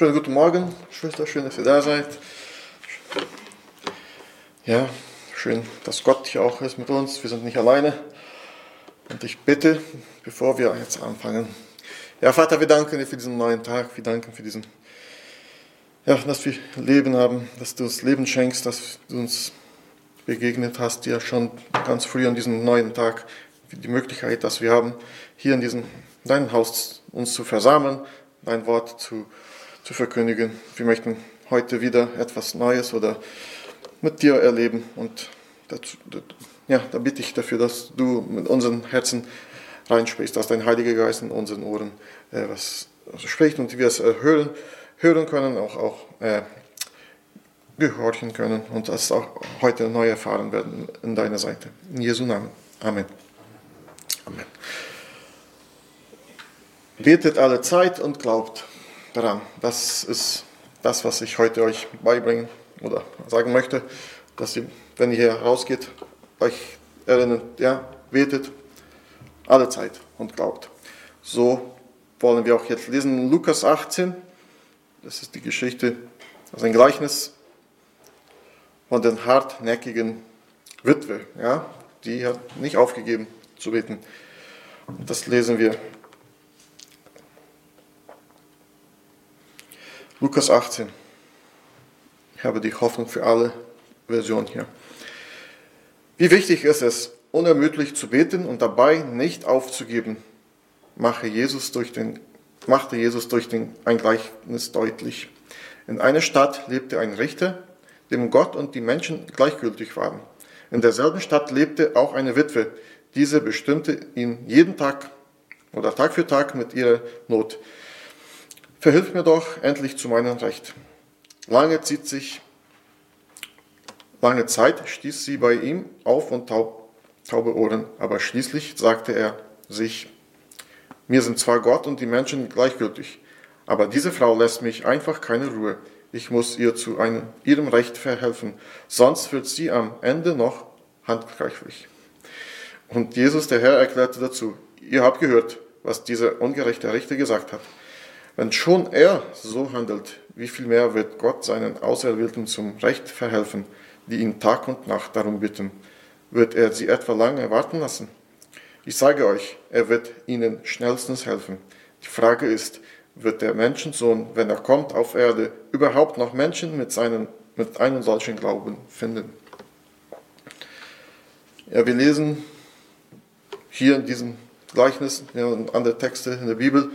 Schönen guten Morgen, Schwester, schön, dass ihr da seid. Ja, schön, dass Gott hier auch ist mit uns. Wir sind nicht alleine. Und ich bitte, bevor wir jetzt anfangen, ja, Vater, wir danken dir für diesen neuen Tag. Wir danken für diesen, ja, dass wir Leben haben, dass du uns Leben schenkst, dass du uns begegnet hast, ja schon ganz früh an diesem neuen Tag, die Möglichkeit, dass wir haben, hier in diesem deinem Haus uns zu versammeln, dein Wort zu zu verkündigen. Wir möchten heute wieder etwas Neues oder mit dir erleben und dazu, ja, da bitte ich dafür, dass du mit unseren Herzen reinsprichst, dass dein Heiliger Geist in unseren Ohren äh, was spricht und wir es äh, hören, hören können, auch, auch äh, gehorchen können und das auch heute neu erfahren werden in deiner Seite. In Jesu Namen. Amen. Amen. Betet alle Zeit und glaubt daran. Das ist das, was ich heute euch beibringen oder sagen möchte, dass ihr, wenn ihr hier rausgeht, euch erinnert, ja, betet alle Zeit und glaubt. So wollen wir auch jetzt lesen Lukas 18. Das ist die Geschichte, also ein Gleichnis von den hartnäckigen Witwe, ja, die hat nicht aufgegeben zu beten. Das lesen wir Lukas 18. Ich habe die Hoffnung für alle Versionen hier. Wie wichtig ist es, unermüdlich zu beten und dabei nicht aufzugeben, mache Jesus durch den, machte Jesus durch den, ein Gleichnis deutlich. In einer Stadt lebte ein Richter, dem Gott und die Menschen gleichgültig waren. In derselben Stadt lebte auch eine Witwe. Diese bestimmte ihn jeden Tag oder Tag für Tag mit ihrer Not. Verhilf mir doch endlich zu meinem Recht. Lange zieht sich, lange Zeit stieß sie bei ihm auf und taub, taube Ohren, aber schließlich sagte er sich, mir sind zwar Gott und die Menschen gleichgültig, aber diese Frau lässt mich einfach keine Ruhe. Ich muss ihr zu einem, ihrem Recht verhelfen, sonst wird sie am Ende noch handgreiflich. Und Jesus, der Herr, erklärte dazu, ihr habt gehört, was dieser ungerechte Richter gesagt hat. Wenn schon er so handelt, wie viel mehr wird Gott seinen Auserwählten zum Recht verhelfen, die ihn Tag und Nacht darum bitten? Wird er sie etwa lange warten lassen? Ich sage euch, er wird ihnen schnellstens helfen. Die Frage ist, wird der Menschensohn, wenn er kommt auf Erde, überhaupt noch Menschen mit, seinen, mit einem solchen Glauben finden? Ja, wir lesen hier in diesem Gleichnis und andere Texte in der Bibel,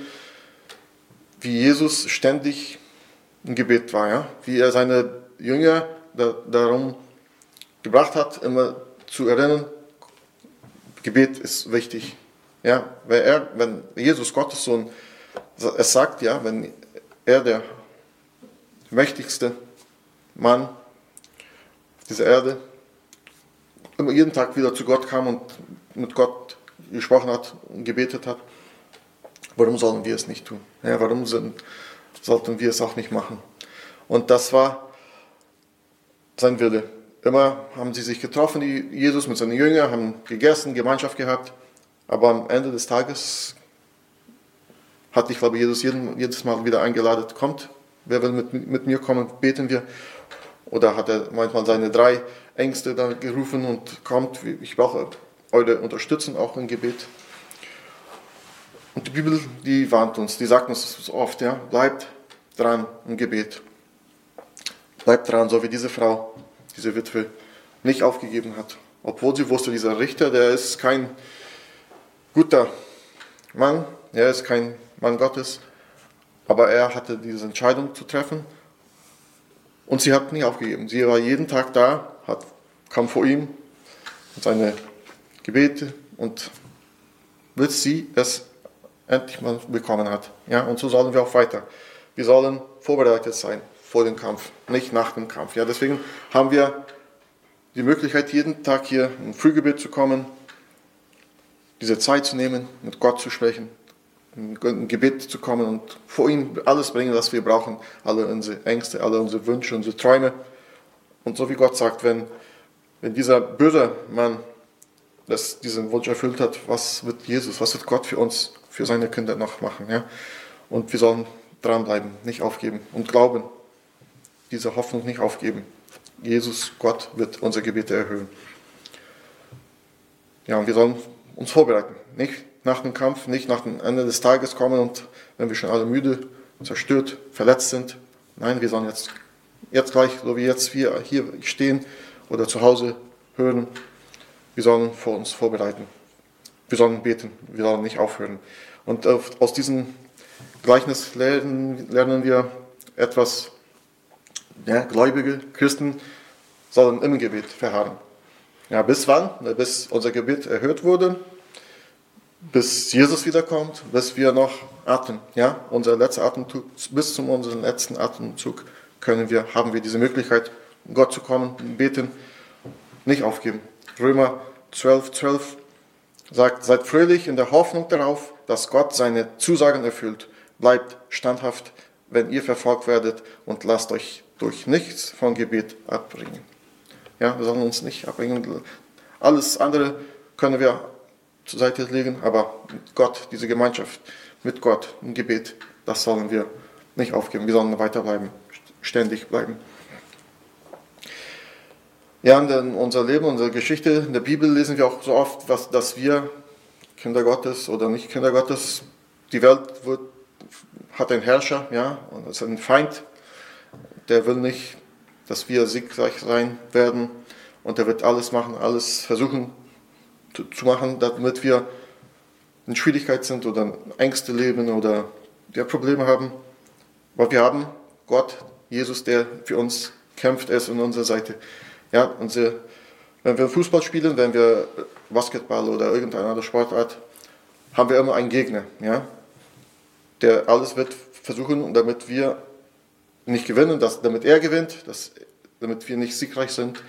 wie Jesus ständig im Gebet war, ja? wie er seine Jünger da, darum gebracht hat, immer zu erinnern, Gebet ist wichtig. Ja, weil er, wenn Jesus Gottes Sohn es sagt, ja, wenn er der mächtigste Mann dieser Erde immer jeden Tag wieder zu Gott kam und mit Gott gesprochen hat und gebetet hat, Warum sollen wir es nicht tun? Ja, warum sind, sollten wir es auch nicht machen? Und das war sein Wille. Immer haben sie sich getroffen, Jesus mit seinen Jüngern, haben gegessen, Gemeinschaft gehabt. Aber am Ende des Tages hat, ich glaube, Jesus jeden, jedes Mal wieder eingeladen, kommt, wer will mit, mit mir kommen, beten wir. Oder hat er manchmal seine drei Ängste da gerufen und kommt, ich brauche eure Unterstützung auch im Gebet. Und die Bibel, die warnt uns, die sagt uns oft, ja, bleibt dran im Gebet. Bleibt dran, so wie diese Frau, diese Witwe, nicht aufgegeben hat. Obwohl sie wusste, dieser Richter, der ist kein guter Mann, er ist kein Mann Gottes, aber er hatte diese Entscheidung zu treffen und sie hat nicht aufgegeben. Sie war jeden Tag da, hat, kam vor ihm und seine Gebete und bis sie es endlich mal bekommen hat. Ja, und so sollen wir auch weiter. Wir sollen vorbereitet sein vor dem Kampf, nicht nach dem Kampf. Ja, deswegen haben wir die Möglichkeit, jeden Tag hier im Frühgebet zu kommen, diese Zeit zu nehmen, mit Gott zu sprechen, im Gebet zu kommen und vor ihm alles bringen, was wir brauchen, alle unsere Ängste, alle unsere Wünsche, unsere Träume. Und so wie Gott sagt, wenn, wenn dieser böse Mann das, diesen Wunsch erfüllt hat, was wird Jesus, was wird Gott für uns für seine Kinder noch machen. Ja? Und wir sollen dranbleiben, nicht aufgeben und glauben, diese Hoffnung nicht aufgeben. Jesus, Gott wird unsere Gebete erhöhen. Ja, und wir sollen uns vorbereiten. Nicht nach dem Kampf, nicht nach dem Ende des Tages kommen und wenn wir schon alle müde, zerstört, verletzt sind. Nein, wir sollen jetzt, jetzt gleich, so wie jetzt wir hier stehen oder zu Hause hören, wir sollen vor uns vorbereiten. Wir sollen beten, wir sollen nicht aufhören. Und aus diesem Gleichnis lernen, lernen wir etwas, ja, gläubige Christen sollen im Gebet verharren. Ja, bis wann? Bis unser Gebet erhört wurde, bis Jesus wiederkommt, bis wir noch atmen. Ja, unser letzter Atemzug, bis zum unserem letzten Atemzug können wir, haben wir diese Möglichkeit, Gott zu kommen, beten, nicht aufgeben. Römer 12, 12 sagt, seid fröhlich in der Hoffnung darauf, dass Gott seine Zusagen erfüllt. Bleibt standhaft, wenn ihr verfolgt werdet und lasst euch durch nichts von Gebet abbringen. Ja, wir sollen uns nicht abbringen. Alles andere können wir zur Seite legen, aber Gott, diese Gemeinschaft mit Gott im Gebet, das sollen wir nicht aufgeben. Wir sollen weiterbleiben, ständig bleiben. Ja, in unser Leben, unsere Geschichte, in der Bibel lesen wir auch so oft, was, dass wir Kinder Gottes oder nicht Kinder Gottes, die Welt wird, hat einen Herrscher, ja, und ist ein Feind, der will nicht, dass wir siegreich sein werden und er wird alles machen, alles versuchen zu machen, damit wir in Schwierigkeit sind oder Ängste leben oder der Probleme haben. Aber wir haben Gott, Jesus, der für uns kämpft, er ist an unserer Seite. Ja, unsere, wenn wir Fußball spielen, wenn wir Basketball oder irgendeine andere Sportart, haben wir immer einen Gegner, ja, der alles wird versuchen, damit wir nicht gewinnen, dass, damit er gewinnt, dass, damit wir nicht siegreich sind.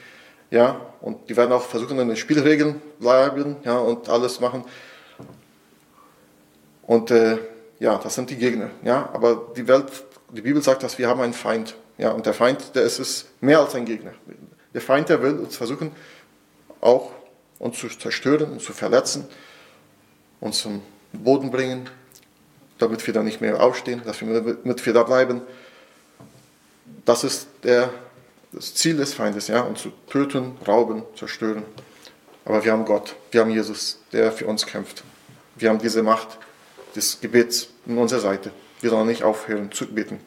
Ja, und die werden auch versuchen, an den Spielregeln bleiben ja, und alles machen. Und äh, ja, das sind die Gegner. Ja, aber die Welt, die Bibel sagt, dass wir haben einen Feind. Ja, und der Feind, der ist es mehr als ein Gegner. Der Feind, der will uns versuchen, auch uns zu zerstören und zu verletzen, uns zum Boden bringen, damit wir da nicht mehr aufstehen, dass wir, damit wir da bleiben. Das ist der, das Ziel des Feindes, ja, uns zu töten, rauben, zerstören. Aber wir haben Gott, wir haben Jesus, der für uns kämpft. Wir haben diese Macht des Gebets an unserer Seite. Wir sollen nicht aufhören zu beten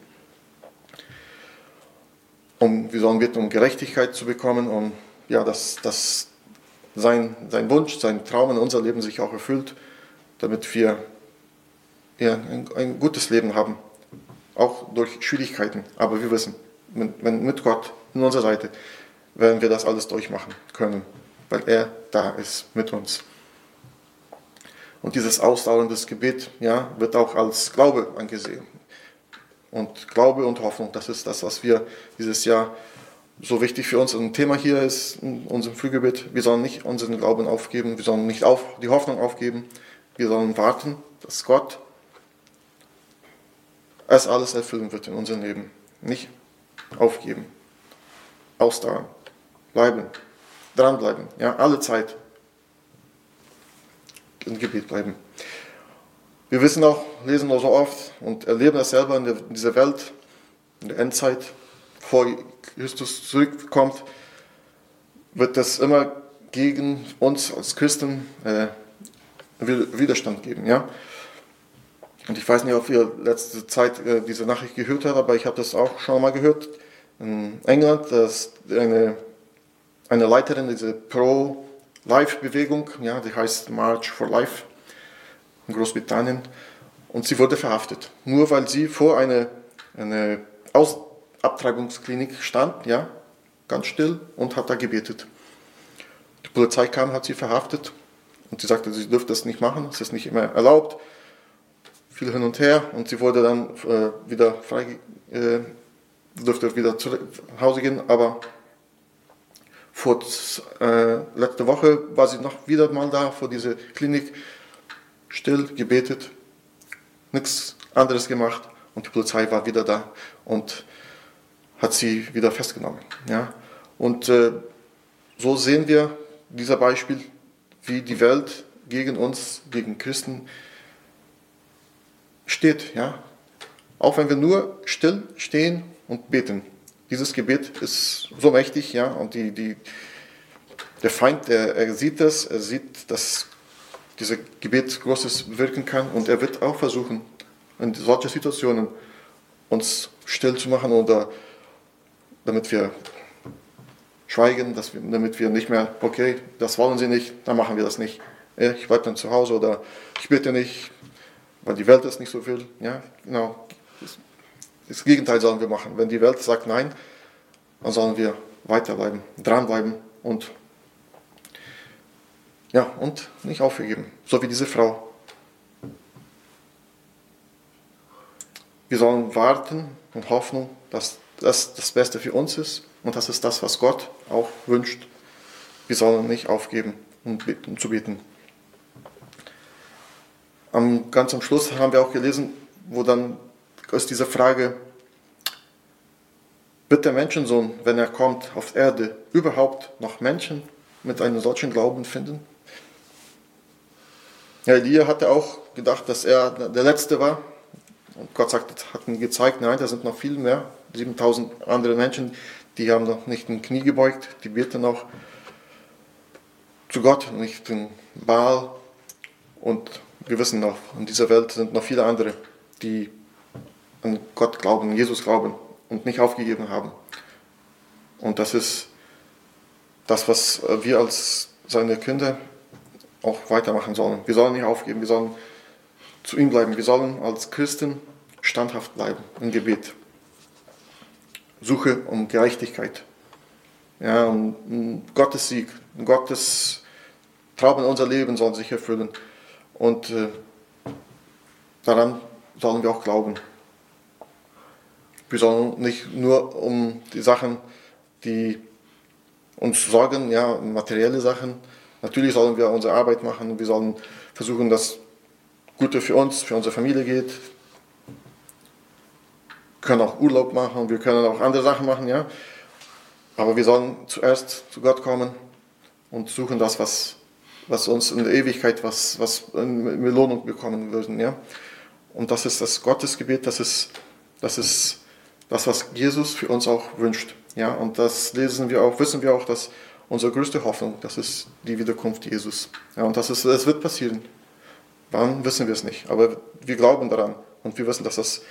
um, wir sollen bitten, um Gerechtigkeit zu bekommen, um ja, dass, dass sein, sein Wunsch, sein Traum in unser Leben sich auch erfüllt, damit wir ja, ein, ein gutes Leben haben, auch durch Schwierigkeiten. Aber wir wissen, wenn mit Gott an unserer Seite werden wir das alles durchmachen können, weil er da ist mit uns. Und dieses ausdauernde Gebet ja, wird auch als Glaube angesehen. Und Glaube und Hoffnung, das ist das, was wir dieses Jahr so wichtig für uns ein Thema hier ist in unserem Frühgebet. Wir sollen nicht unseren Glauben aufgeben, wir sollen nicht auf, die Hoffnung aufgeben, wir sollen warten, dass Gott es alles erfüllen wird in unserem Leben. Nicht aufgeben, ausdauern, bleiben, dranbleiben, ja, alle Zeit im Gebet bleiben. Wir wissen auch, lesen auch so oft und erleben das selber in, der, in dieser Welt, in der Endzeit, bevor Christus zurückkommt, wird das immer gegen uns als Christen äh, Widerstand geben. Ja? Und ich weiß nicht, ob ihr letzte Zeit äh, diese Nachricht gehört habt, aber ich habe das auch schon mal gehört. In England, dass eine, eine Leiterin dieser Pro-Life-Bewegung, ja, die heißt March for Life, in Großbritannien und sie wurde verhaftet. Nur weil sie vor einer eine Abtreibungsklinik stand, ja, ganz still und hat da gebetet. Die Polizei kam, hat sie verhaftet und sie sagte, sie dürfte das nicht machen, es ist nicht immer erlaubt. Viel hin und her und sie wurde dann äh, wieder frei, äh, durfte wieder zu Hause gehen, aber vor, äh, letzte Woche war sie noch wieder mal da vor dieser Klinik still gebetet, nichts anderes gemacht und die Polizei war wieder da und hat sie wieder festgenommen. Ja? Und äh, so sehen wir dieser Beispiel, wie die Welt gegen uns, gegen Christen steht. Ja? auch wenn wir nur still stehen und beten. Dieses Gebet ist so mächtig, ja, und die, die, der Feind, der, er sieht das, er sieht, dass dieses Gebet Großes wirken kann und er wird auch versuchen, in solchen Situationen uns still zu machen oder damit wir schweigen, dass wir, damit wir nicht mehr, okay, das wollen sie nicht, dann machen wir das nicht. Ich bleibe dann zu Hause oder ich bete nicht, weil die Welt es nicht so will. Ja, genau. Das Gegenteil sollen wir machen. Wenn die Welt sagt nein, dann sollen wir weiterbleiben, dranbleiben und ja, und nicht aufgeben, so wie diese Frau. Wir sollen warten und hoffen, dass das das Beste für uns ist und das ist das, was Gott auch wünscht. Wir sollen nicht aufgeben und beten, zu beten. Am, ganz am Schluss haben wir auch gelesen, wo dann aus dieser Frage, wird der Menschensohn, wenn er kommt auf Erde, überhaupt noch Menschen mit einem solchen Glauben finden? Ja, Elia hatte auch gedacht, dass er der Letzte war. Und Gott sagt, hat ihm gezeigt, nein, da sind noch viel mehr. 7000 andere Menschen, die haben noch nicht ein Knie gebeugt, die beten noch zu Gott, nicht den Baal. Und wir wissen noch, in dieser Welt sind noch viele andere, die an Gott glauben, Jesus glauben und nicht aufgegeben haben. Und das ist das, was wir als seine Kinder auch weitermachen sollen. Wir sollen nicht aufgeben, wir sollen zu ihm bleiben. Wir sollen als Christen standhaft bleiben im Gebet. Suche um Gerechtigkeit. Ja, um Gottes Sieg, Gottes Traum in unser Leben soll sich erfüllen. Und äh, daran sollen wir auch glauben. Wir sollen nicht nur um die Sachen, die uns sorgen, ja, materielle Sachen. Natürlich sollen wir unsere Arbeit machen. Wir sollen versuchen, dass Gute für uns, für unsere Familie geht, können auch Urlaub machen, wir können auch andere Sachen machen, ja. Aber wir sollen zuerst zu Gott kommen und suchen das, was, was uns in der Ewigkeit, was, was in Belohnung bekommen würden, ja. Und das ist das Gottesgebet, das ist, das ist das, was Jesus für uns auch wünscht, ja. Und das lesen wir auch, wissen wir auch, dass unsere größte Hoffnung, das ist die Wiederkunft Jesus. Ja, und das, ist, das wird passieren. Wann wissen wir es nicht, aber wir glauben daran und wir wissen, dass das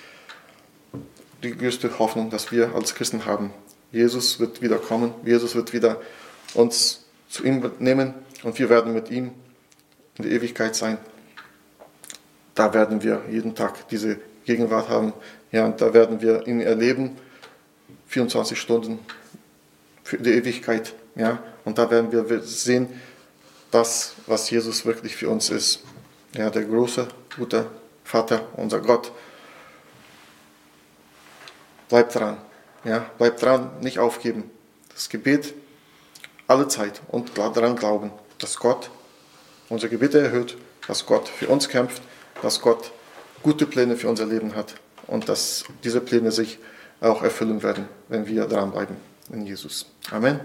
die größte Hoffnung, dass wir als Christen haben. Jesus wird wieder kommen, Jesus wird wieder uns zu ihm nehmen und wir werden mit ihm in der Ewigkeit sein. Da werden wir jeden Tag diese Gegenwart haben. Ja, und da werden wir ihn erleben, 24 Stunden für die Ewigkeit. Ja, und da werden wir sehen, das, was Jesus wirklich für uns ist. Ja, der große, gute Vater, unser Gott. Bleib dran. Ja, bleib dran, nicht aufgeben. Das Gebet alle Zeit und daran glauben, dass Gott unsere Gebete erhört, dass Gott für uns kämpft, dass Gott gute Pläne für unser Leben hat und dass diese Pläne sich auch erfüllen werden, wenn wir dranbleiben in Jesus. Amen.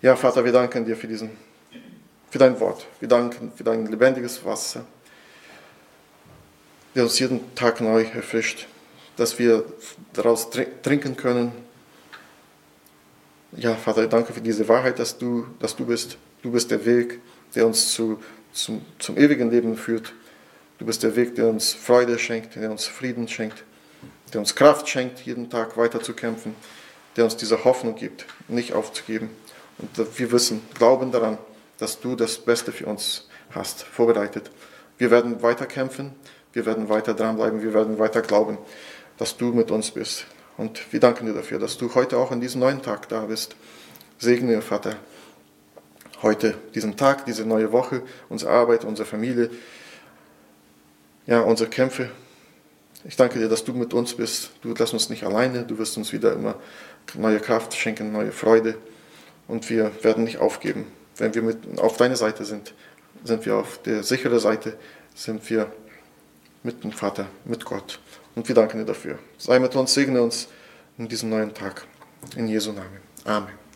Ja, Vater, wir danken dir für, diesen, für dein Wort. Wir danken für dein lebendiges Wasser, der uns jeden Tag neu erfrischt dass wir daraus trinken können. Ja, Vater, danke für diese Wahrheit, dass du, dass du bist. Du bist der Weg, der uns zu, zum, zum ewigen Leben führt. Du bist der Weg, der uns Freude schenkt, der uns Frieden schenkt, der uns Kraft schenkt, jeden Tag weiter zu kämpfen, der uns diese Hoffnung gibt, nicht aufzugeben. Und wir wissen, glauben daran, dass du das Beste für uns hast, vorbereitet. Wir werden weiter kämpfen, wir werden weiter dranbleiben, wir werden weiter glauben dass du mit uns bist. Und wir danken dir dafür, dass du heute auch an diesem neuen Tag da bist. Segne, Vater, heute diesen Tag, diese neue Woche, unsere Arbeit, unsere Familie, ja, unsere Kämpfe. Ich danke dir, dass du mit uns bist. Du lässt uns nicht alleine. Du wirst uns wieder immer neue Kraft schenken, neue Freude. Und wir werden nicht aufgeben. Wenn wir mit, auf deiner Seite sind, sind wir auf der sicheren Seite, sind wir mit dem Vater, mit Gott. Und wir danken dir dafür. Sei mit uns, segne uns in diesem neuen Tag. In Jesu Namen. Amen.